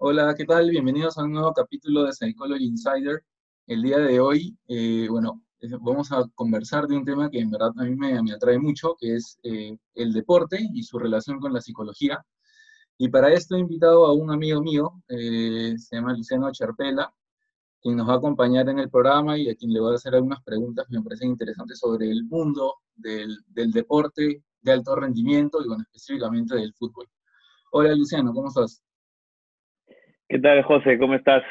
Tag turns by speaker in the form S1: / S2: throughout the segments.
S1: Hola, ¿qué tal? Bienvenidos a un nuevo capítulo de Psychology Insider. El día de hoy, eh, bueno, vamos a conversar de un tema que en verdad a mí me, atrae mucho, que es eh, el deporte y su relación con la psicología. Y para esto he invitado a un amigo mío, eh, se llama Luciano Charpela, quien nos va a acompañar en el programa y a quien le voy a hacer algunas preguntas que me parecen interesantes sobre el mundo del, del deporte de alto rendimiento y, bueno, específicamente del fútbol. Hola Luciano, ¿cómo estás?
S2: ¿Qué tal, José? ¿Cómo estás?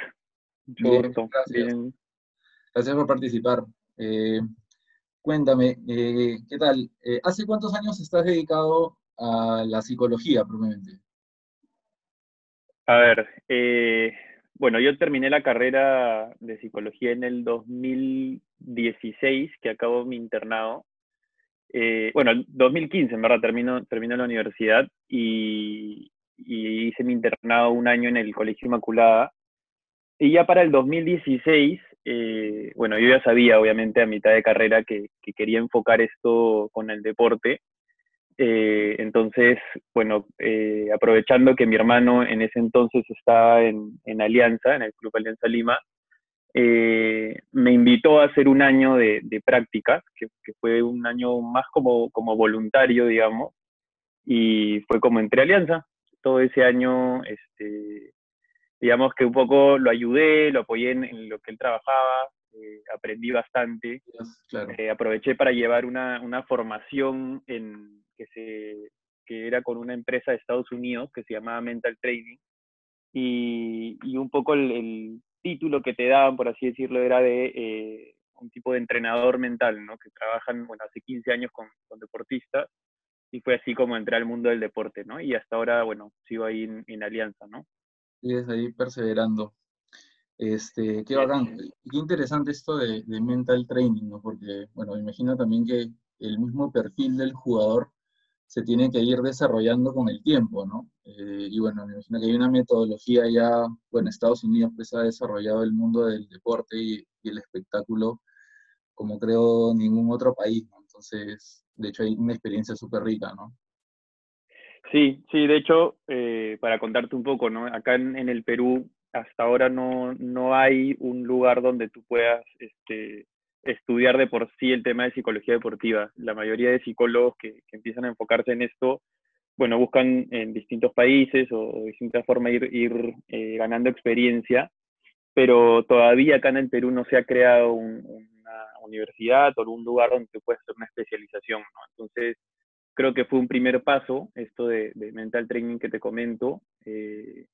S1: Mucho gusto. Gracias. gracias por participar. Eh, cuéntame, eh, ¿qué tal? Eh, ¿Hace cuántos años estás dedicado a la psicología, probablemente?
S2: A ver, bueno, yo terminé la carrera de psicología en el 2016, que acabó mi internado. bueno, 2015, en verdad, termino, termino la universidad y, y hice mi internado un año en el Colegio Inmaculada. Y ya para el 2016, eh, bueno, yo ya sabía, obviamente, a mitad de carrera que, quería enfocar esto con el deporte. Eh, entonces, bueno, eh, aprovechando que mi hermano en ese entonces estaba en, Alianza, en el Club Alianza Lima, me invitó a hacer un año de, de prácticas, que, que, fue un año más como, como voluntario, digamos, y fue como entre Alianza todo ese año, este, digamos que un poco lo ayudé, lo apoyé en, lo que él trabajaba, eh, aprendí bastante. Eh, aproveché para llevar una, una formación en, que, se, que era con una empresa de Estados Unidos que se llamaba Mental Training. Y, y un poco el, título que te daban, por así decirlo, era de eh, un tipo de entrenador mental, ¿no? Que trabajan, bueno, hace 15 años con, con deportistas y fue así como entré al mundo del deporte, ¿no? Y hasta ahora, bueno, sigo ahí en, Alianza, ¿no?
S1: Sigues ahí perseverando. Este, qué bacán, qué interesante esto de, mental training, ¿no? Porque, bueno, me imagino también que el mismo perfil del jugador se tiene que ir desarrollando con el tiempo, ¿no? Eh, y bueno, me imagino que hay una metodología ya, bueno, Estados Unidos pues ha desarrollado el mundo del deporte y, y el espectáculo como creo ningún otro país, ¿no? Entonces, de hecho hay una experiencia súper rica, ¿no?
S2: Sí, sí, de hecho, eh, para contarte un poco, ¿no? Acá en, el Perú hasta ahora no, no hay un lugar donde tú puedas este, estudiar de por sí el tema de psicología deportiva. La mayoría de psicólogos que, empiezan a enfocarse en esto, bueno, buscan en distintos países o, de distintas formas ir, ir eh, ganando experiencia, pero todavía acá en el Perú no se ha creado un universidad o un lugar donde tú puedes hacer una especialización. Entonces, creo que fue un primer paso esto de, mental training que te comento. Eh,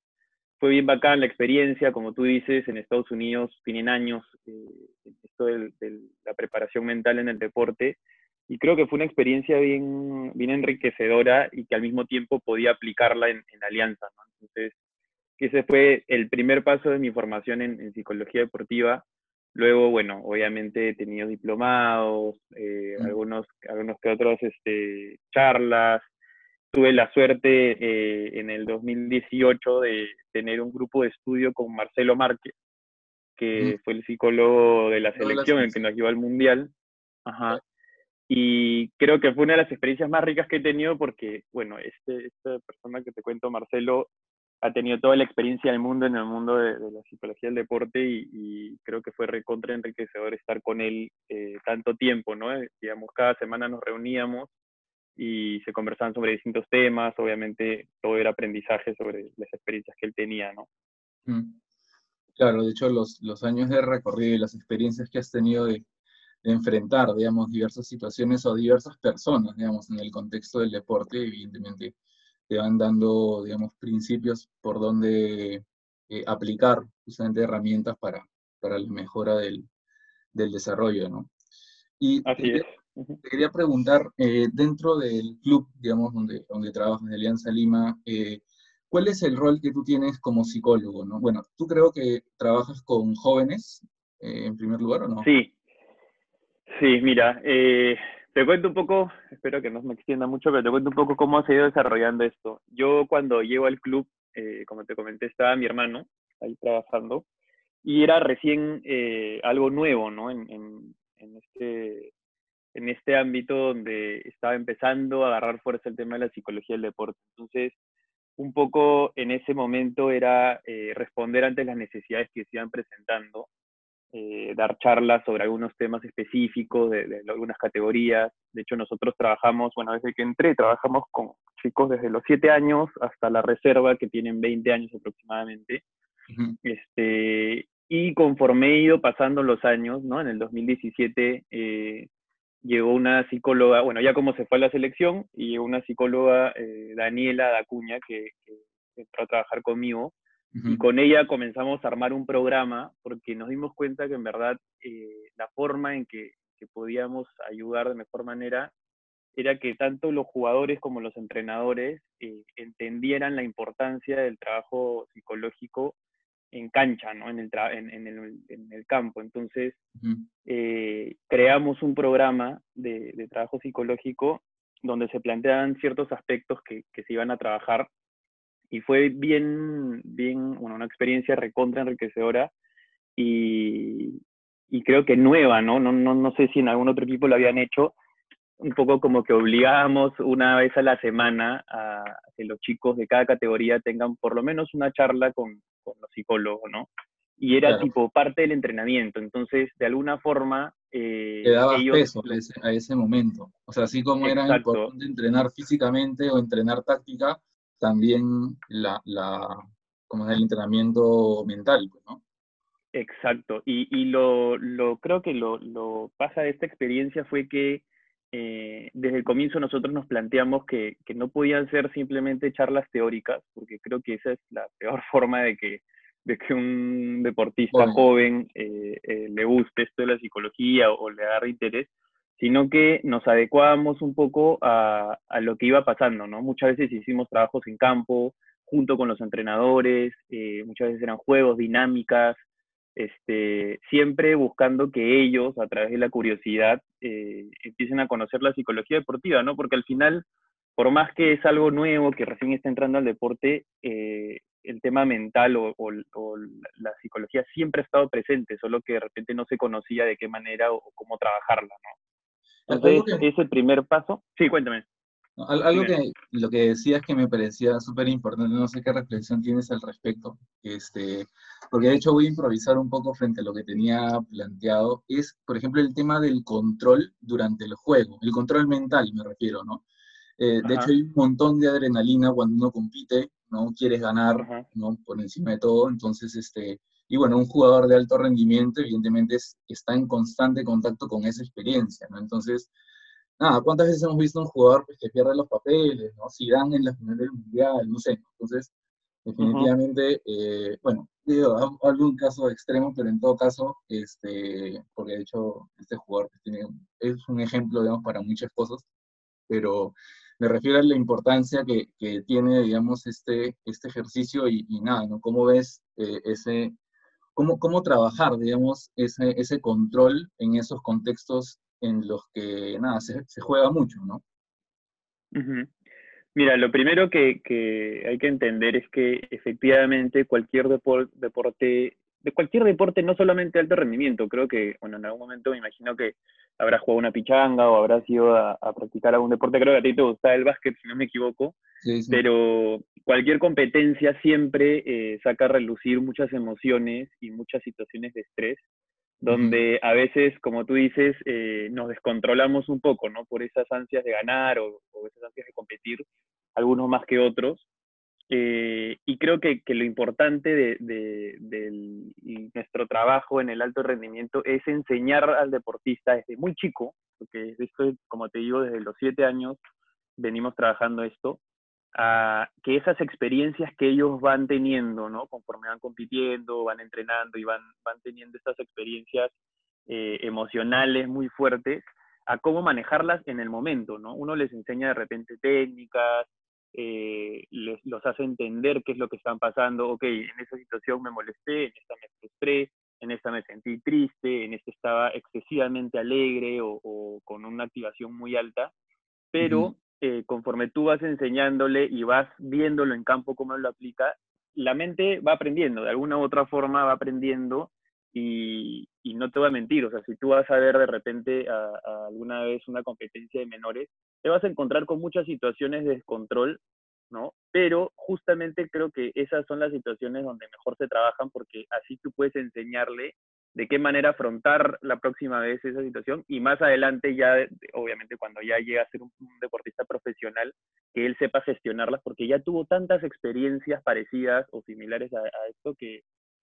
S2: fue bien bacán la experiencia, como tú dices, en Estados Unidos tienen años eh, esto de, la preparación mental en el deporte y creo que fue una experiencia bien, bien enriquecedora y que al mismo tiempo podía aplicarla en, Alianza. ¿no? Entonces, ese fue el primer paso de mi formación en psicología deportiva Luego, bueno, obviamente he tenido diplomados, eh, mm. algunos, algunos que otros este, charlas. Tuve la suerte eh, en el 2018 de tener un grupo de estudio con Marcelo Márquez, que mm. fue el psicólogo de la selección, el que nos llevó al Mundial. Ajá. Y creo que fue una de las experiencias más ricas que he tenido porque, bueno, este, esta persona que te cuento, Marcelo, ha tenido toda la experiencia del mundo en el mundo de, la psicología del deporte y, creo que fue recontra enriquecedor estar con él eh, tanto tiempo, ¿no? Eh, digamos, cada semana nos reuníamos y se conversaban sobre distintos temas, obviamente todo era aprendizaje sobre las experiencias que él tenía, ¿no?
S1: Mm. Claro, de hecho los, los años de recorrido y las experiencias que has tenido de, de enfrentar, digamos, diversas situaciones o diversas personas, digamos, en el contexto del deporte, evidentemente te van dando, digamos, principios por donde eh, aplicar justamente herramientas para, para la mejora del, del desarrollo, ¿no? Y te, quería preguntar, eh, dentro del club, digamos, donde, donde trabajas, de Alianza Lima, eh, ¿cuál es el rol que tú tienes como psicólogo, no? Bueno, tú creo que trabajas con jóvenes, en primer lugar, ¿o no?
S2: Sí, sí, mira, te cuento un poco, espero que no me extienda mucho, pero te cuento un poco cómo se ha ido desarrollando esto. Yo cuando llego al club, eh, como te comenté, estaba mi hermano ahí trabajando y era recién eh, algo nuevo, ¿no? En, este, este ámbito donde estaba empezando a agarrar fuerza el tema de la psicología del deporte. Entonces, un poco en ese momento era eh, responder ante las necesidades que se iban presentando, eh, dar charlas sobre algunos temas específicos de, de, algunas categorías. De hecho, nosotros trabajamos, bueno, desde que entré, trabajamos con chicos desde los 7 años hasta la reserva, que tienen 20 años aproximadamente. Uh -huh. este, y conforme he ido pasando los años, ¿no? En el 2017 eh, llegó una psicóloga, bueno, ya como se fue a la selección, y llegó una psicóloga, eh, Daniela Dacuña, que, que, entró a trabajar conmigo, uh -huh. y con ella comenzamos a armar un programa, porque nos dimos cuenta que en verdad eh, la forma en que, que, podíamos ayudar de mejor manera era que tanto los jugadores como los entrenadores eh, entendieran la importancia del trabajo psicológico en cancha, ¿no? En el, en, en, el, en el, campo. Entonces, uh -huh. eh, creamos un programa de, de, trabajo psicológico donde se planteaban ciertos aspectos que, que, se iban a trabajar y fue bien, bien, bueno, una experiencia recontra enriquecedora y, y creo que nueva, ¿no? No, no, no sé si en algún otro equipo lo habían hecho, un poco como que obligábamos una vez a la semana a que los chicos de cada categoría tengan por lo menos una charla con, con los psicólogos, ¿no? Y era claro. tipo parte del entrenamiento, entonces de alguna forma...
S1: Eh, Te dabas ellos... peso a ese, a ese, momento, o sea, así como Exacto. era importante entrenar físicamente o entrenar táctica, también la, la como es el entrenamiento mental, pues, ¿no?
S2: Exacto, y, y lo, lo, creo que lo, lo pasa de esta experiencia fue que eh, desde el comienzo nosotros nos planteamos que, que, no podían ser simplemente charlas teóricas, porque creo que esa es la peor forma de que, de que un deportista bueno. joven eh, eh, le guste esto de la psicología o, o, le agarre interés, sino que nos adecuábamos un poco a, a, lo que iba pasando, ¿no? Muchas veces hicimos trabajos en campo, junto con los entrenadores, eh, muchas veces eran juegos, dinámicas, este, siempre buscando que ellos, a través de la curiosidad, eh, empiecen a conocer la psicología deportiva, ¿no? Porque al final, por más que es algo nuevo, que recién está entrando al deporte, eh, el tema mental o, o, o, la psicología siempre ha estado presente, solo que de repente no se conocía de qué manera o, cómo trabajarla, ¿no? Entonces, que... ese primer paso. Sí, cuéntame.
S1: Algo que lo que decías que me parecía súper importante, no sé qué reflexión tienes al respecto, este, porque de hecho voy a improvisar un poco frente a lo que tenía planteado, es, por ejemplo, el tema del control durante el juego, el control mental me refiero, ¿no? Eh, de hecho hay un montón de adrenalina cuando uno compite, ¿no? Quieres ganar, Ajá. ¿no? Por encima de todo, entonces, este, y bueno, un jugador de alto rendimiento evidentemente es, está en constante contacto con esa experiencia, ¿no? Entonces, nada, ¿cuántas veces hemos visto un jugador pues, que pierde los papeles, ¿no? Si dan en la final del mundial, no sé. Entonces, definitivamente, uh -huh. eh, bueno, digo, algún caso extremo, pero en todo caso, este, porque de hecho este jugador pues, tiene, es un ejemplo, digamos, para muchas cosas, pero me refiero a la importancia que, que tiene, digamos, este, este ejercicio y, y nada, ¿no? ¿Cómo ves eh, ese, cómo, cómo trabajar, digamos, ese, ese control en esos contextos en los que, nada, se, juega mucho, ¿no?
S2: Mira, lo primero que, hay que entender es que efectivamente cualquier depor deporte, de cualquier deporte, no solamente alto rendimiento, creo que, bueno, en algún momento me imagino que habrás jugado una pichanga o habrás ido a, a practicar algún deporte, creo que a ti te gusta el básquet, si no me equivoco, sí, sí. pero cualquier competencia siempre eh, saca a relucir muchas emociones y muchas situaciones de estrés donde a veces, como tú dices, eh, nos descontrolamos un poco, ¿no? Por esas ansias de ganar o, o esas ansias de competir, algunos más que otros. Eh, y creo que, que, lo importante de, de, de, nuestro trabajo en el alto rendimiento es enseñar al deportista desde muy chico, porque esto, como te digo, desde los siete años venimos trabajando esto, a que esas experiencias que ellos van teniendo, ¿no? Conforme van compitiendo, van entrenando y van, van teniendo estas experiencias eh, emocionales muy fuertes, a cómo manejarlas en el momento, ¿no? Uno les enseña de repente técnicas, eh, les, los hace entender qué es lo que están pasando, ok, en esa situación me molesté, en esta me frustré, en esta me sentí triste, en esta estaba excesivamente alegre o, o con una activación muy alta, pero... Eh, conforme tú vas enseñándole y vas viéndolo en campo cómo lo aplica, la mente va aprendiendo, de alguna u otra forma va aprendiendo y, y no te voy a mentir, o sea, si tú vas a ver de repente a, a alguna vez una competencia de menores, te vas a encontrar con muchas situaciones de descontrol, ¿no? pero justamente creo que esas son las situaciones donde mejor se trabajan porque así tú puedes enseñarle de qué manera afrontar la próxima vez esa situación y más adelante ya, obviamente cuando ya llega a ser un, deportista profesional, que él sepa gestionarlas porque ya tuvo tantas experiencias parecidas o similares a, esto que,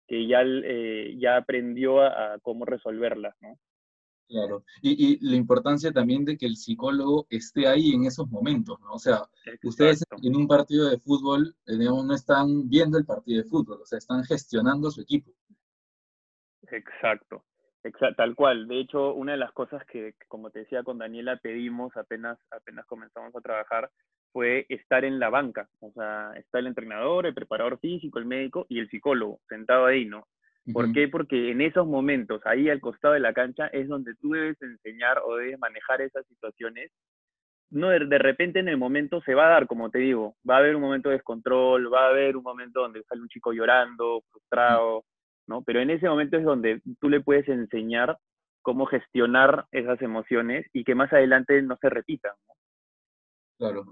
S2: que ya, eh, ya aprendió a, a, cómo resolverlas, ¿no?
S1: Claro, y, la importancia también de que el psicólogo esté ahí en esos momentos, ¿no? O sea, ustedes en un partido de fútbol, eh, no están viendo el partido de fútbol, o sea, están gestionando su equipo.
S2: Exacto, tal cual. De hecho, una de las cosas que, como te decía, con Daniela pedimos apenas, apenas comenzamos a trabajar fue estar en la banca. O sea, está el entrenador, el preparador físico, el médico y el psicólogo sentado ahí, ¿no? ¿Por qué? Porque en esos momentos, ahí al costado de la cancha, es donde tú debes enseñar o debes manejar esas situaciones. No, de, repente en el momento se va a dar, como te digo, va a haber un momento de descontrol, va a haber un momento donde sale un chico llorando, frustrado, ¿no? Pero en ese momento es donde tú le puedes enseñar cómo gestionar esas emociones y que más adelante no se repitan.
S1: Claro.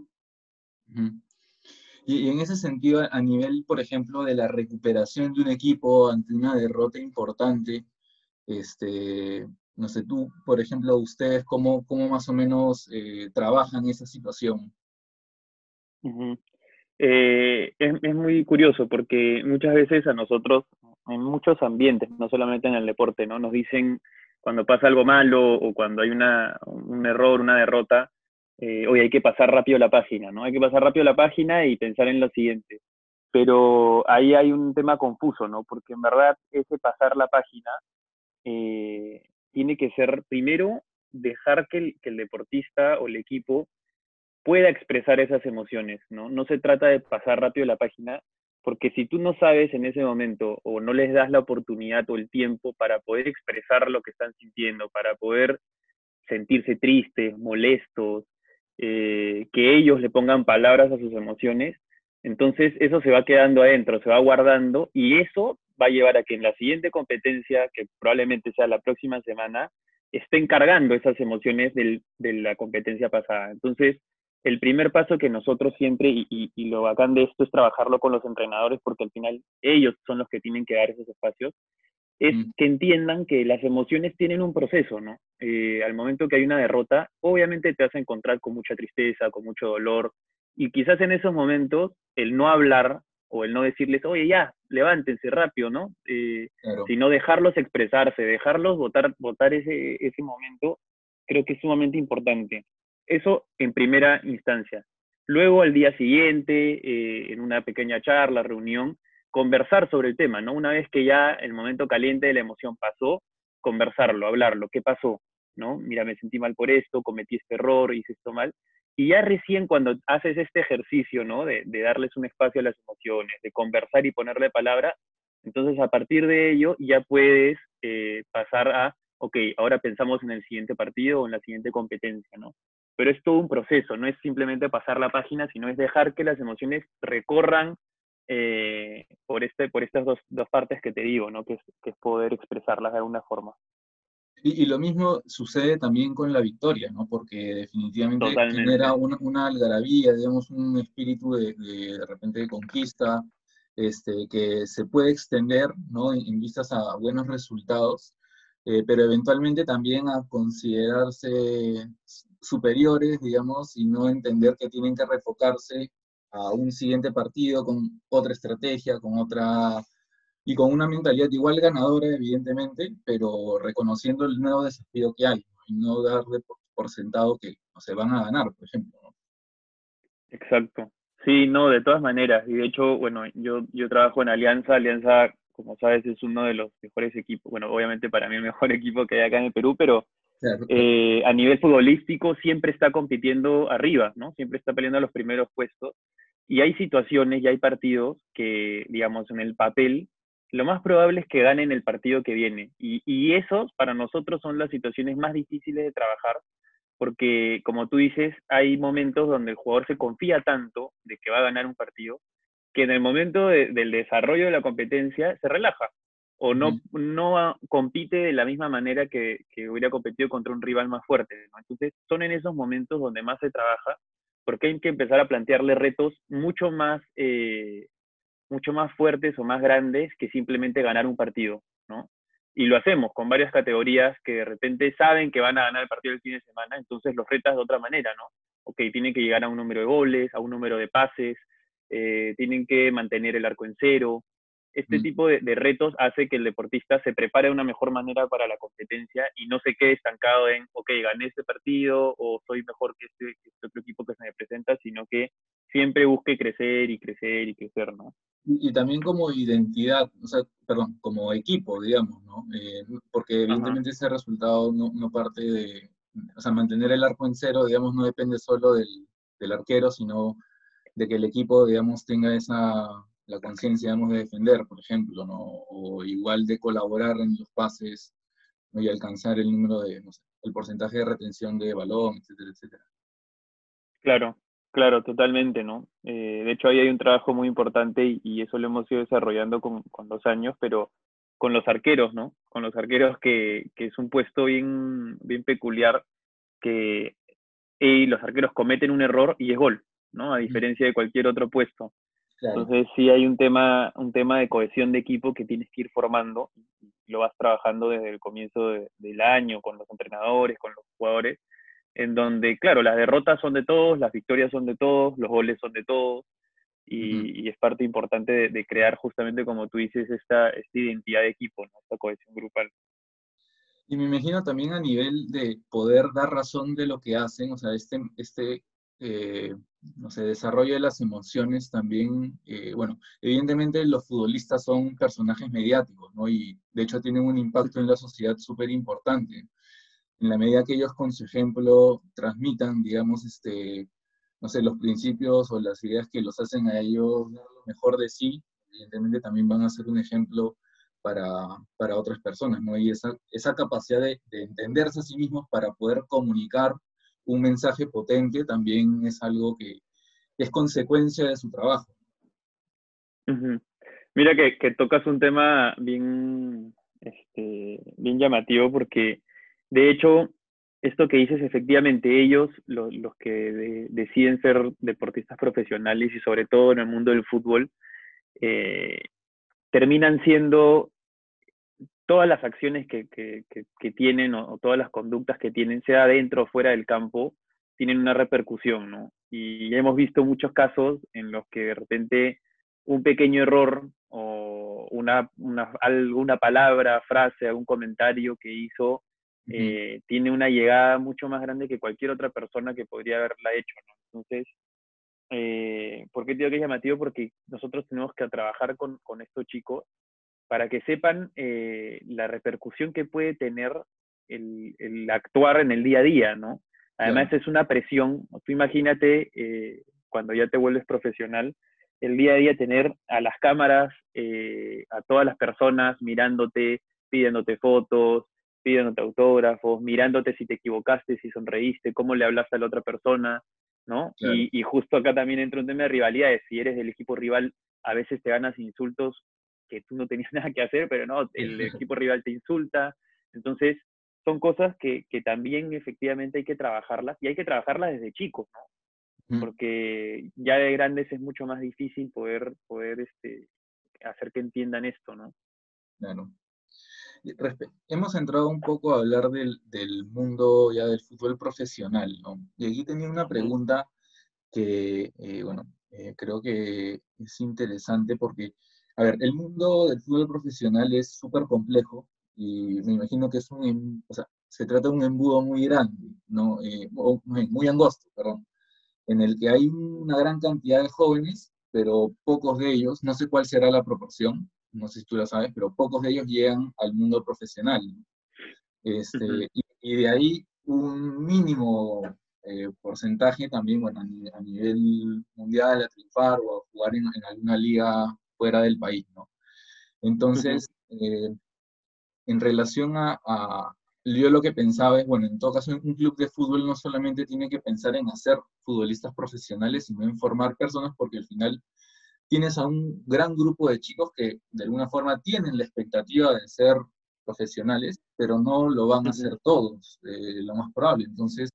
S1: Y, en ese sentido, a nivel, por ejemplo, de la recuperación de un equipo ante una derrota importante, este, no sé, tú, por ejemplo, ustedes, ¿cómo, cómo más o menos eh, trabajan esa situación?
S2: Eh, es, muy curioso porque muchas veces a nosotros, en muchos ambientes, no solamente en el deporte, ¿no? Nos dicen cuando pasa algo malo o cuando hay una, un error, una derrota, eh, hay que pasar rápido la página, ¿no? Hay que pasar rápido la página y pensar en lo siguiente. Pero ahí hay un tema confuso, ¿no? Porque en verdad ese pasar la página eh, tiene que ser primero dejar que el, deportista o el equipo pueda expresar esas emociones, ¿no? No se trata de pasar rápido la página, porque si tú no sabes en ese momento o no les das la oportunidad o el tiempo para poder expresar lo que están sintiendo, para poder sentirse tristes, molestos, eh, que ellos le pongan palabras a sus emociones, entonces eso se va quedando adentro, se va guardando y eso va a llevar a que en la siguiente competencia, que probablemente sea la próxima semana, estén cargando esas emociones de la competencia pasada. Entonces, el primer paso que nosotros siempre, y, y, lo bacán de esto es trabajarlo con los entrenadores, porque al final ellos son los que tienen que dar esos espacios, es mm. que entiendan que las emociones tienen un proceso, ¿no? Eh, al momento que hay una derrota, obviamente te vas a encontrar con mucha tristeza, con mucho dolor, y quizás en esos momentos el no hablar o el no decirles, oye, ya, levántense rápido, ¿no? Eh, sino dejarlos expresarse, dejarlos votar, votar ese, ese momento, creo que es sumamente importante. Eso en primera instancia. Luego, al día siguiente, eh, en una pequeña charla, reunión, conversar sobre el tema, ¿no? Una vez que ya el momento caliente de la emoción pasó, conversarlo, hablarlo, ¿qué pasó? ¿No? Mira, me sentí mal por esto, cometí este error, hice esto mal. Y ya recién cuando haces este ejercicio, ¿no? De, darles un espacio a las emociones, de conversar y ponerle palabra, entonces a partir de ello ya puedes eh, pasar a, ok, ahora pensamos en el siguiente partido o en la siguiente competencia, ¿no? Pero es todo un proceso, no es simplemente pasar la página, sino es dejar que las emociones recorran eh, por, este, por estas dos, dos, partes que te digo, ¿no? Que es, que es poder expresarlas de alguna forma.
S1: Y, y, lo mismo sucede también con la victoria, ¿no? Porque definitivamente genera una, una, algarabía, digamos, un espíritu de, de, de, repente de conquista, este, que se puede extender, ¿no? En, vistas a buenos resultados, eh, pero eventualmente también a considerarse superiores, digamos, y no entender que tienen que refocarse a un siguiente partido con otra estrategia, con otra y con una mentalidad igual ganadora, evidentemente, pero reconociendo el nuevo desafío que hay y no darle por, sentado que no se van a ganar, por ejemplo.
S2: Exacto. Sí, no, de todas maneras. Y de hecho, bueno, yo, yo trabajo en Alianza. Alianza, como sabes, es uno de los mejores equipos. Bueno, obviamente para mí el mejor equipo que hay acá en el Perú, pero eh, a nivel futbolístico siempre está compitiendo arriba, ¿no? Siempre está peleando a los primeros puestos. Y hay situaciones y hay partidos que, digamos, en el papel, lo más probable es que ganen el partido que viene. Y, y esos, para nosotros, son las situaciones más difíciles de trabajar, porque, como tú dices, hay momentos donde el jugador se confía tanto de que va a ganar un partido, que en el momento del desarrollo de la competencia se relaja o no, no compite de la misma manera que, que, hubiera competido contra un rival más fuerte. Entonces, son en esos momentos donde más se trabaja porque hay que empezar a plantearle retos mucho más, eh, mucho más fuertes o más grandes que simplemente ganar un partido, ¿no? Y lo hacemos con varias categorías que de repente saben que van a ganar el partido el fin de semana, entonces los retas de otra manera, ¿no? Ok, tienen que llegar a un número de goles, a un número de pases, eh, tienen que mantener el arco en cero, este mm. tipo de, retos hace que el deportista se prepare de una mejor manera para la competencia y no se quede estancado en, ok, gané este partido o soy mejor que este, este, otro equipo que se me presenta, sino que siempre busque crecer y crecer y crecer, ¿no?
S1: Y, también como identidad, o sea, perdón, como equipo, digamos, ¿no? Eh, porque evidentemente ese resultado no, no, parte de, o sea, mantener el arco en cero, digamos, no depende solo del, del arquero, sino de que el equipo, digamos, tenga esa la conciencia, digamos, de defender, por ejemplo, ¿no? O igual de colaborar en los pases ¿no? y alcanzar el número de, no sé, el porcentaje de retención de balón, etcétera, etcétera.
S2: Claro, claro, totalmente, ¿no? Eh, de hecho, ahí hay un trabajo muy importante y, eso lo hemos ido desarrollando con, con, los años, pero con los arqueros, ¿no? Con los arqueros que, que es un puesto bien, bien peculiar que los arqueros cometen un error y es gol, ¿no? A diferencia de cualquier otro puesto. Entonces sí hay un tema, un tema de cohesión de equipo que tienes que ir formando, lo vas trabajando desde el comienzo del año con los entrenadores, con los jugadores, en donde, claro, las derrotas son de todos, las victorias son de todos, los goles son de todos, y, es parte importante de, crear justamente, como tú dices, esta, esta identidad de equipo, esta cohesión grupal.
S1: Y me imagino también a nivel de poder dar razón de lo que hacen, o sea, este, este eh, no sé, desarrollo de las emociones también, eh, bueno, evidentemente los futbolistas son personajes mediáticos, ¿no? Y de hecho tienen un impacto en la sociedad súper importante. En la medida que ellos con su ejemplo transmitan, digamos, este, no sé, los principios o las ideas que los hacen a ellos lo mejor de sí, evidentemente también van a ser un ejemplo para, para otras personas, ¿no? Y esa, esa capacidad de entenderse a sí mismos para poder comunicar un mensaje potente también es algo que es consecuencia de su trabajo.
S2: Mira que, tocas un tema bien, este, bien llamativo porque de hecho esto que dices, efectivamente, ellos, los, que deciden ser deportistas profesionales y sobre todo en el mundo del fútbol, eh, terminan siendo todas las acciones que, tienen o, todas las conductas que tienen, sea dentro o fuera del campo, tienen una repercusión, ¿no? Y hemos visto muchos casos en los que de repente un pequeño error o una, alguna palabra, frase, algún comentario que hizo, eh, tiene una llegada mucho más grande que cualquier otra persona que podría haberla hecho, ¿no? Entonces, eh, ¿por qué digo que es llamativo? Porque nosotros tenemos que trabajar con, con estos chicos para que sepan eh, la repercusión que puede tener el, actuar en el día a día, ¿no? Además es una presión, tú imagínate eh, cuando ya te vuelves profesional, el día a día tener a las cámaras, eh, a todas las personas mirándote, pidiéndote fotos, pidiéndote autógrafos, mirándote si te equivocaste, si sonreíste, cómo le hablaste a la otra persona, ¿no? Y, y, justo acá también entra un tema de rivalidades. Si eres del equipo rival, a veces te ganas insultos que tú no tenías nada que hacer, pero no, el equipo rival te insulta. Entonces, son cosas que, que también efectivamente hay que trabajarlas y hay que trabajarlas desde chicos, ¿no? Porque ya de grandes es mucho más difícil poder, poder este, hacer que entiendan esto, ¿no?
S1: Claro. Hemos entrado un poco a hablar del, del, mundo ya del fútbol profesional, ¿no? Y aquí tenía una pregunta que, eh, bueno, eh, creo que es interesante porque a ver, el mundo del fútbol profesional es súper complejo y me imagino que es un, em, o sea, se trata de un embudo muy grande, ¿no? Eh, muy angosto, perdón, en el que hay una gran cantidad de jóvenes, pero pocos de ellos, no sé cuál será la proporción, no sé si tú la sabes, pero pocos de ellos llegan al mundo profesional. Este, y, de ahí un mínimo eh, porcentaje también, bueno, a nivel, mundial, a triunfar o a jugar en, en alguna liga fuera del país, ¿no? Entonces, eh, en relación a, yo lo que pensaba es, bueno, en todo caso, un club de fútbol no solamente tiene que pensar en hacer futbolistas profesionales, sino en formar personas, porque al final tienes a un gran grupo de chicos que de alguna forma tienen la expectativa de ser profesionales, pero no lo van a hacer todos, eh, lo más probable. Entonces,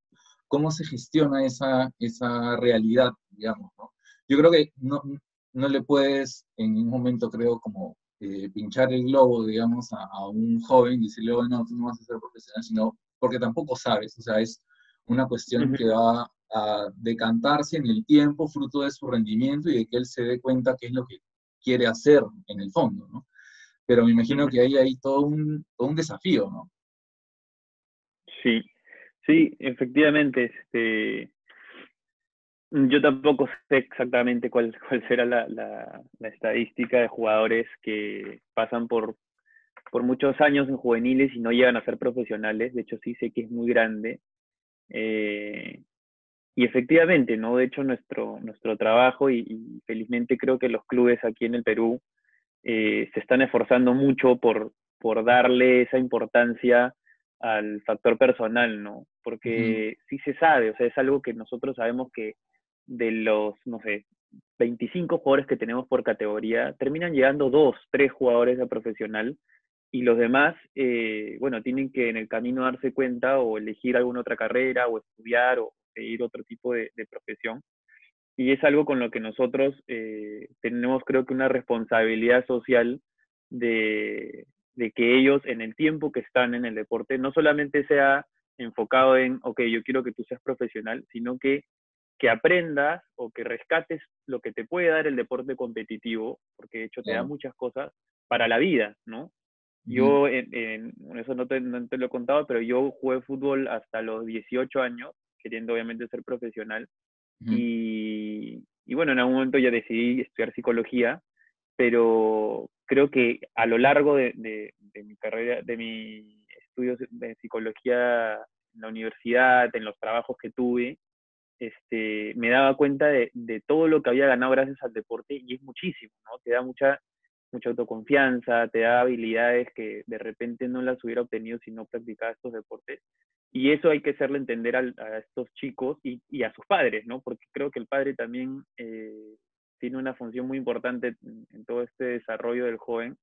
S1: cómo se gestiona esa, esa realidad, digamos, ¿no? Yo creo que no, no le puedes en un momento, creo, como eh, pinchar el globo, digamos, a, un joven y decirle, oh, no, tú no vas a ser profesional, sino porque tampoco sabes, o sea, es una cuestión que va a decantarse en el tiempo, fruto de su rendimiento y de que él se dé cuenta qué es lo que quiere hacer en el fondo, ¿no? Pero me imagino que ahí hay todo un, todo un desafío, ¿no?
S2: Sí, sí, efectivamente. Este, yo tampoco sé exactamente cuál, cuál será la, la, estadística de jugadores que pasan por, por muchos años en juveniles y no llegan a ser profesionales. De hecho, sí sé que es muy grande. Eh, y efectivamente, ¿no? De hecho, nuestro, nuestro trabajo, y, felizmente creo que los clubes aquí en el Perú eh, se están esforzando mucho por, por darle esa importancia al factor personal, ¿no? Porque sí se sabe, o sea, es algo que nosotros sabemos que de los, no sé, 25 jugadores que tenemos por categoría, terminan llegando dos, tres jugadores a profesional y los demás, eh, bueno, tienen que en el camino darse cuenta o elegir alguna otra carrera o estudiar o seguir otro tipo de, profesión. Y es algo con lo que nosotros eh, tenemos, creo que, una responsabilidad social de, de que ellos, en el tiempo que están en el deporte, no solamente sea enfocado en, ok, yo quiero que tú seas profesional, sino que que aprendas o que rescates lo que te puede dar el deporte competitivo, porque de hecho te da muchas cosas para la vida, ¿no? Yo, en, eso no te, lo he contado, pero yo jugué fútbol hasta los 18 años, queriendo obviamente ser profesional. y, y, bueno, en algún momento ya decidí estudiar psicología, pero creo que a lo largo de, de, de mi carrera, de mis estudios de psicología en la universidad, en los trabajos que tuve, este, me daba cuenta de, todo lo que había ganado gracias al deporte y es muchísimo, ¿no? Te da mucha, mucha autoconfianza, te da habilidades que de repente no las hubiera obtenido si no practicaba estos deportes. Y eso hay que hacerle entender a, estos chicos y, a sus padres, ¿no? Porque creo que el padre también eh, tiene una función muy importante en, todo este desarrollo del joven,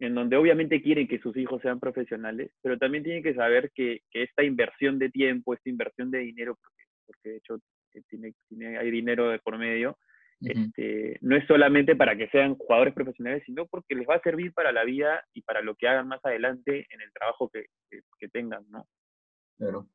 S2: en donde obviamente quieren que sus hijos sean profesionales, pero también tiene que saber que, que esta inversión de tiempo, esta inversión de dinero, porque de hecho eh, tiene, tiene, hay dinero de por medio, este, no es solamente para que sean jugadores profesionales, sino porque les va a servir para la vida y para lo que hagan más adelante en el trabajo que, que, tengan, ¿no?
S1: Claro.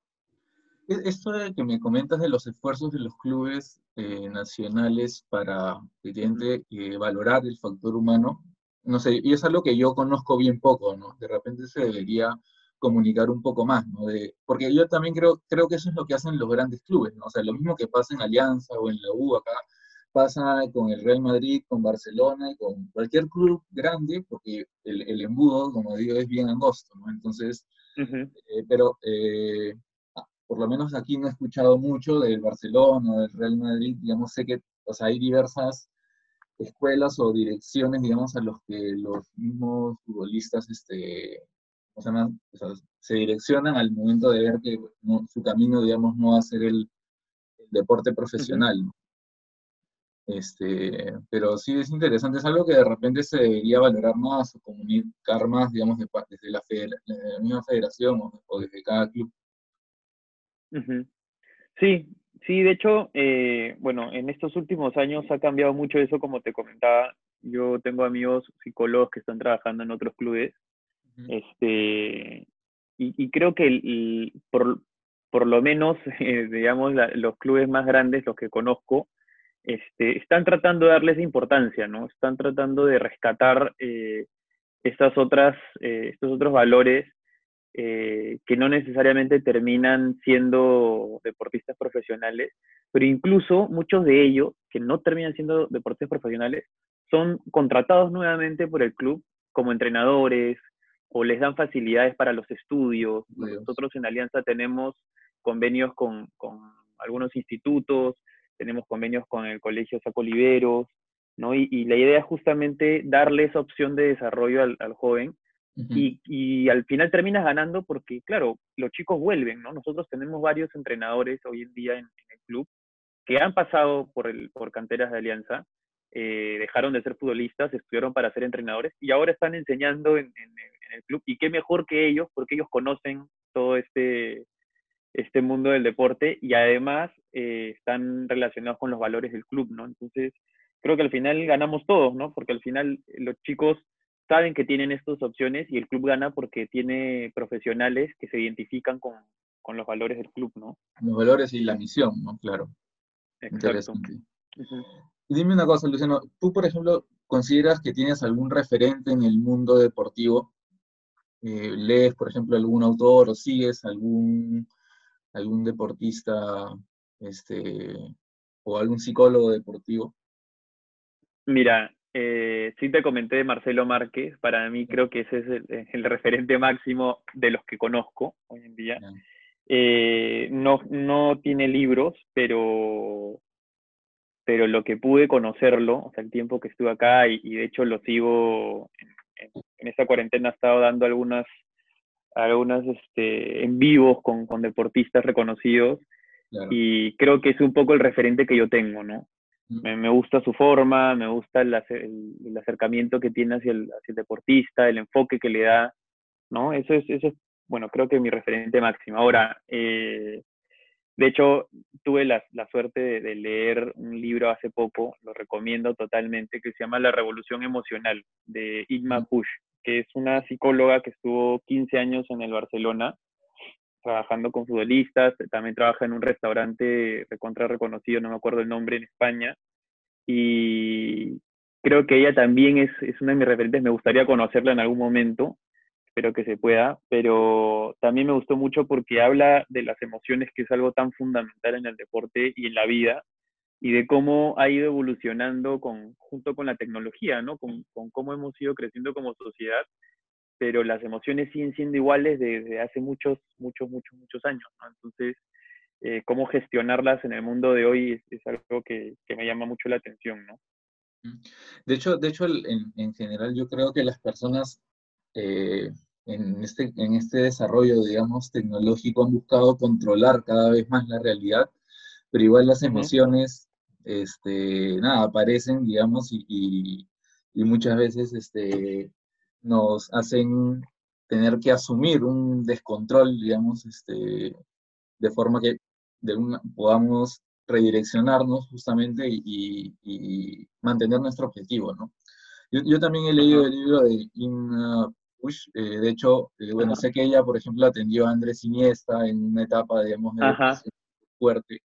S1: E, esto que me comentas de los esfuerzos de los clubes eh, nacionales para, eh, valorar el factor humano, no sé, y es algo que yo conozco bien poco, ¿no? De repente se debería comunicar un poco más, ¿no? De, porque yo también creo, creo que eso es lo que hacen los grandes clubes, ¿no? O sea, lo mismo que pasa en Alianza o en la U acá, pasa con el Real Madrid, con Barcelona y con cualquier club grande, porque el, el embudo, como digo, es bien angosto, ¿no? Entonces, eh, pero eh, ah, por lo menos aquí no he escuchado mucho del Barcelona del Real Madrid, digamos, sé que, o sea, hay diversas escuelas o direcciones, digamos, a los que los mismos futbolistas este, o sea, se direccionan al momento de ver que su camino, digamos, no va a ser el, deporte profesional. Este, pero sí es interesante, es algo que de repente se debería valorar más o comunicar más, digamos, desde la, misma federación o, desde cada club.
S2: Sí, sí, de hecho, eh, bueno, en estos últimos años ha cambiado mucho eso, como te comentaba. Yo tengo amigos psicólogos que están trabajando en otros clubes este, y, creo que por, por, lo menos, eh, digamos, los clubes más grandes, los que conozco, este, están tratando de darle esa importancia, ¿no? Están tratando de rescatar eh, estas otras, eh, estos otros valores que no necesariamente terminan siendo deportistas profesionales, pero incluso muchos de ellos, que no terminan siendo deportistas profesionales, son contratados nuevamente por el club como entrenadores, o les dan facilidades para los estudios. Nosotros en Alianza tenemos convenios con, con, algunos institutos, tenemos convenios con el Colegio Saco Oliveros, ¿no? Y, y, la idea es justamente darle esa opción de desarrollo al, al joven y, y, al final terminas ganando porque, claro, los chicos vuelven, ¿no? Nosotros tenemos varios entrenadores hoy en día en, el club que han pasado por, el, por canteras de Alianza, eh, dejaron de ser futbolistas, estudiaron para ser entrenadores y ahora están enseñando en, en, el club. Y qué mejor que ellos, porque ellos conocen todo este, este mundo del deporte y además eh, están relacionados con los valores del club, ¿no? Entonces, creo que al final ganamos todos, ¿no? Porque al final los chicos saben que tienen estas opciones y el club gana porque tiene profesionales que se identifican con, con los valores del club, ¿no?
S1: Los valores y la misión, ¿no? Claro. Interesante. Y dime una cosa, Luciano, tú, por ejemplo, consideras que tienes algún referente en el mundo deportivo? Eh, ¿Lees, por ejemplo, algún autor o sigues algún, algún deportista este, o algún psicólogo deportivo?
S2: Mira, eh, sí te comenté de Marcelo Márquez, para mí creo que ese es el, referente máximo de los que conozco hoy en día. Eh, no, no tiene libros, pero, pero lo que pude conocerlo, o sea, el tiempo que estuve acá, y, de hecho lo sigo, en, en, esta cuarentena he estado dando algunas, algunas este, en vivos con, con deportistas reconocidos, y creo que es un poco el referente que yo tengo, ¿no? Me, gusta su forma, me gusta el, el, acercamiento que tiene hacia el, hacia el, deportista, el enfoque que le da, ¿no? Eso es, eso es bueno, creo que mi referente máximo. Ahora, eh, de hecho, tuve la, la suerte de, leer un libro hace poco, lo recomiendo totalmente, que se llama La Revolución Emocional, de Igma Push, que es una psicóloga que estuvo 15 años en el Barcelona trabajando con futbolistas, también trabaja en un restaurante recontra reconocido, no me acuerdo el nombre, en España. Y creo que ella también es, es una de mis referentes, me gustaría conocerla en algún momento, espero que se pueda, pero también me gustó mucho porque habla de las emociones, que es algo tan fundamental en el deporte y en la vida, y de cómo ha ido evolucionando con, junto con la tecnología, ¿no? Con, con cómo hemos ido creciendo como sociedad pero las emociones siguen siendo iguales desde hace muchos, muchos, muchos, muchos años. Entonces, eh, cómo gestionarlas en el mundo de hoy es, algo que, me llama mucho la atención, ¿no?
S1: De hecho, de hecho en, general yo creo que las personas eh, en, este, en este desarrollo, digamos, tecnológico han buscado controlar cada vez más la realidad, pero igual las emociones, este, nada, aparecen, digamos, y, y, y muchas veces este, nos hacen tener que asumir un descontrol, digamos, este, de forma que de podamos redireccionarnos justamente y, mantener nuestro objetivo, ¿no? Yo, también he leído el libro de Inna Push, eh, de hecho, eh, bueno, sé que ella, por ejemplo, atendió a Andrés Iniesta en una etapa, digamos, de fuerte,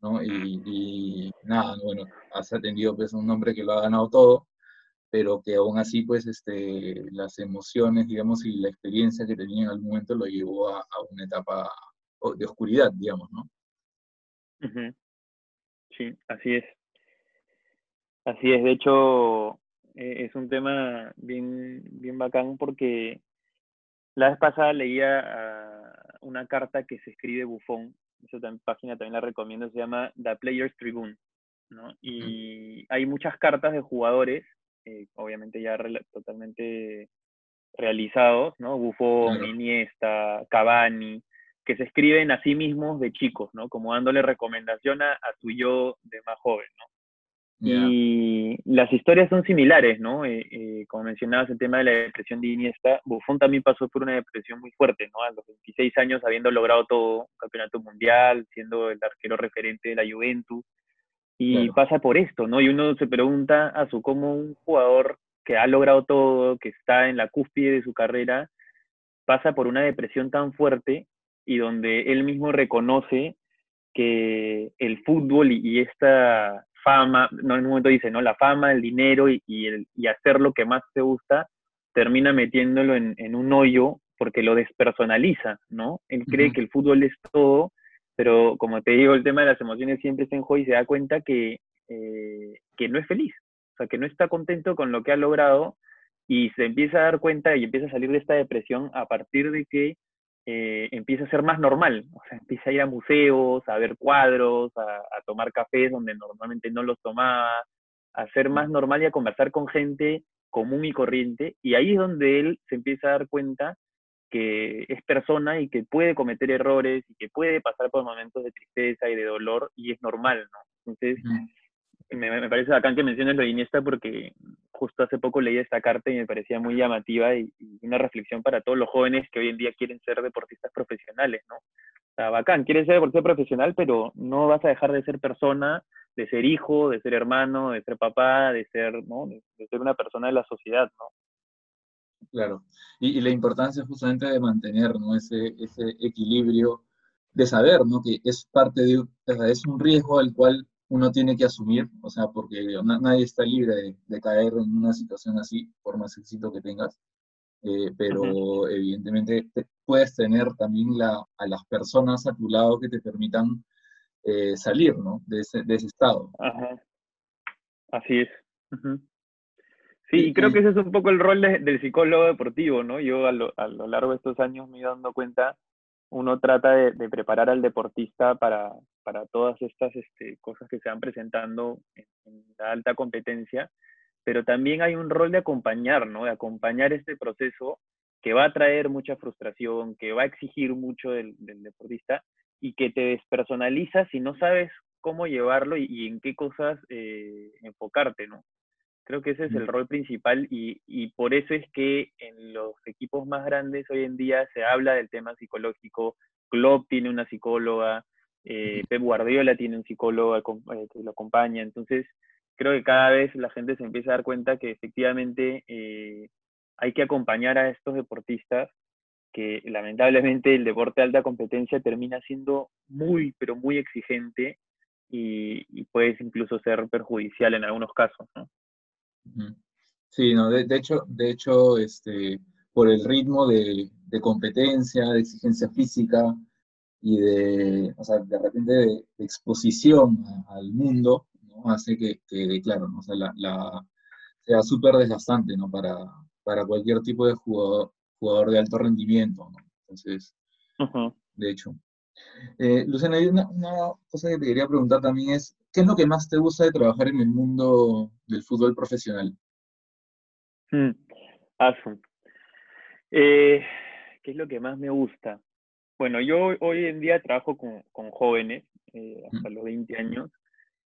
S1: ¿no? Y, y, nada, bueno, has atendido pues un hombre que lo ha ganado todo, pero que aún así, pues, este, las emociones, digamos, y la experiencia que tenía en algún momento lo llevó a, una etapa de oscuridad, digamos, ¿no?
S2: Sí, así es. Así es, de hecho, e, es un tema bien, bien bacán porque la vez pasada leía ah, una carta que se escribe Bufón, esa página también la recomiendo, se llama The Players Tribune, ¿no? Y hay muchas cartas de jugadores eh, obviamente ya totalmente realizados, ¿no? Buffon, Iniesta, Cavani, que se escriben a sí mismos de chicos, ¿no? Como dándole recomendación a, su yo de más joven, ¿no? Y las historias son similares, ¿no? Eh, eh, como mencionabas el tema de la depresión de Iniesta, Buffon también pasó por una depresión muy fuerte, ¿no? A los 26 años habiendo logrado todo, un campeonato mundial, siendo el arquero referente de la Juventus, y pasa por esto, ¿no? Y uno se pregunta a su cómo un jugador que ha logrado todo, que está en la cúspide de su carrera, pasa por una depresión tan fuerte y donde él mismo reconoce que el fútbol y, esta fama, no en un momento dice, ¿no? La fama, el dinero y, el, y hacer lo que más te gusta, termina metiéndolo en, en, un hoyo porque lo despersonaliza, ¿no? Él cree que el fútbol es todo pero como te digo, el tema de las emociones siempre está en juego y se da cuenta que, eh, que no es feliz, o sea, que no está contento con lo que ha logrado y se empieza a dar cuenta y empieza a salir de esta depresión a partir de que eh, empieza a ser más normal, o sea, empieza a ir a museos, a ver cuadros, a, a tomar cafés donde normalmente no los tomaba, a ser más normal y a conversar con gente común y corriente, y ahí es donde él se empieza a dar cuenta que es persona y que puede cometer errores y que puede pasar por momentos de tristeza y de dolor y es normal, ¿no? Entonces, me, parece bacán que menciones lo de Iniesta porque justo hace poco leí esta carta y me parecía muy llamativa y, una reflexión para todos los jóvenes que hoy en día quieren ser deportistas profesionales, ¿no? bacán, quieres ser ser profesional, pero no vas a dejar de ser persona, de ser hijo, de ser hermano, de ser papá, de ser, ¿no? de, ser una persona de la sociedad, ¿no?
S1: Claro, y, la importancia justamente de mantener ¿no? ese, ese equilibrio, de saber ¿no? que es parte de, es un riesgo al cual uno tiene que asumir, o sea, porque nadie está libre de, caer en una situación así, por más éxito que tengas, eh, pero evidentemente puedes tener también la, a las personas a tu lado que te permitan eh, salir, ¿no? De ese, de ese estado.
S2: Ajá. Así es. Sí, y creo que ese es un poco el rol del psicólogo deportivo, ¿no? Yo a lo, a lo, largo de estos años me he dando cuenta, uno trata de, preparar al deportista para, todas estas este, cosas que se van presentando en, la alta competencia, pero también hay un rol de acompañar, ¿no? De acompañar este proceso que va a traer mucha frustración, que va a exigir mucho del, deportista y que te despersonaliza si no sabes cómo llevarlo y, en qué cosas eh, enfocarte, ¿no? Creo que ese es el rol principal y, y, por eso es que en los equipos más grandes hoy en día se habla del tema psicológico. Klopp tiene una psicóloga, eh, Pep Guardiola tiene un psicólogo eh, que lo acompaña. Entonces, creo que cada vez la gente se empieza a dar cuenta que efectivamente eh, hay que acompañar a estos deportistas que lamentablemente el deporte de alta competencia termina siendo muy, pero muy exigente y, y puede incluso ser perjudicial en algunos casos, ¿no?
S1: Sí, no, de, hecho, de hecho este, por el ritmo de, competencia, de exigencia física y de, o sea, de repente de, exposición al mundo, ¿no? hace que, que claro, ¿no? o sea, la, sea súper desgastante ¿no? para, para cualquier tipo de jugador, jugador de alto rendimiento. ¿no? Entonces, de hecho. Eh, Luciana, una, cosa que te quería preguntar también es, ¿qué es lo que más te gusta de trabajar en el mundo del fútbol profesional?
S2: Hmm, eh, ¿Qué es lo que más me gusta? Bueno, yo hoy en día trabajo con, jóvenes, eh, hasta los 20 años.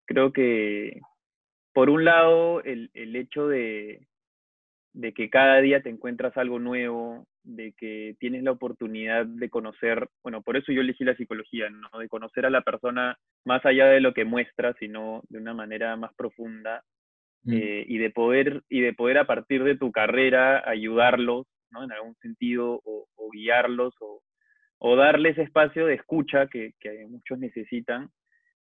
S2: Creo que, por un lado, el, hecho de, de que cada día te encuentras algo nuevo, de que tienes la oportunidad de conocer, bueno, por eso yo elegí la psicología, ¿no? De conocer a la persona más allá de lo que muestra, sino de una manera más profunda mm. eh, y de poder y de poder a partir de tu carrera ayudarlos, ¿no? En algún sentido o, guiarlos o, o, darles espacio de escucha que, que, muchos necesitan.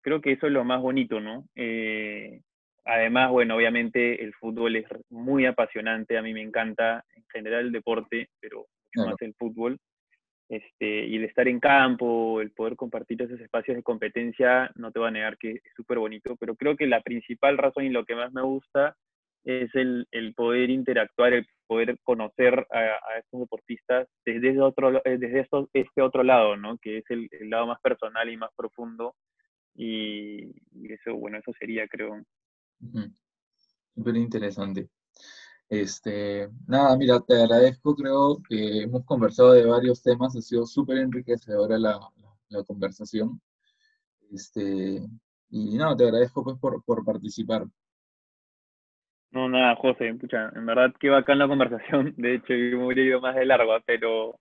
S2: Creo que eso es lo más bonito, ¿no? Eh, Además, bueno, obviamente el fútbol es muy apasionante, a mí me encanta en general el deporte, pero mucho más el fútbol. Este, y de estar en campo, el poder compartir esos espacios de competencia, no te voy a negar que es súper bonito, pero creo que la principal razón y lo que más me gusta es el, el poder interactuar, el poder conocer a, estos deportistas desde, otro, eh, desde este otro lado, ¿no? que es el, lado más personal y más profundo. Y, y, eso, bueno, eso sería, creo,
S1: Súper interesante. Este, nada, mira, te agradezco, creo que hemos conversado de varios temas, ha sido súper enriquecedora la, conversación. Este, y nada, te agradezco pues por, participar.
S2: No, nada, José, en verdad que bacán la conversación, de hecho yo me hubiera ido más de largo, pero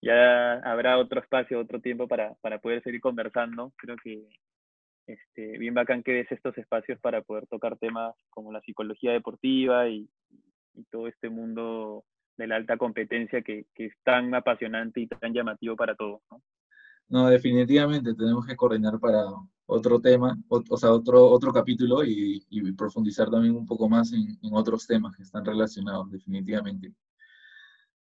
S2: ya habrá otro espacio, otro tiempo para, para poder seguir conversando. Creo que este, bien bacán que des estos espacios para poder tocar temas como la psicología deportiva y, todo este mundo de la alta competencia que, es tan apasionante y tan llamativo para todos. ¿no?
S1: no, definitivamente tenemos que coordinar para otro tema, o, sea, otro, otro capítulo y, profundizar también un poco más en, en, otros temas que están relacionados, definitivamente.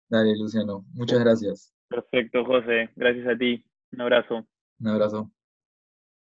S1: Dale, Luciano, muchas gracias.
S2: Perfecto, José, gracias a ti. Un abrazo.
S1: Un abrazo.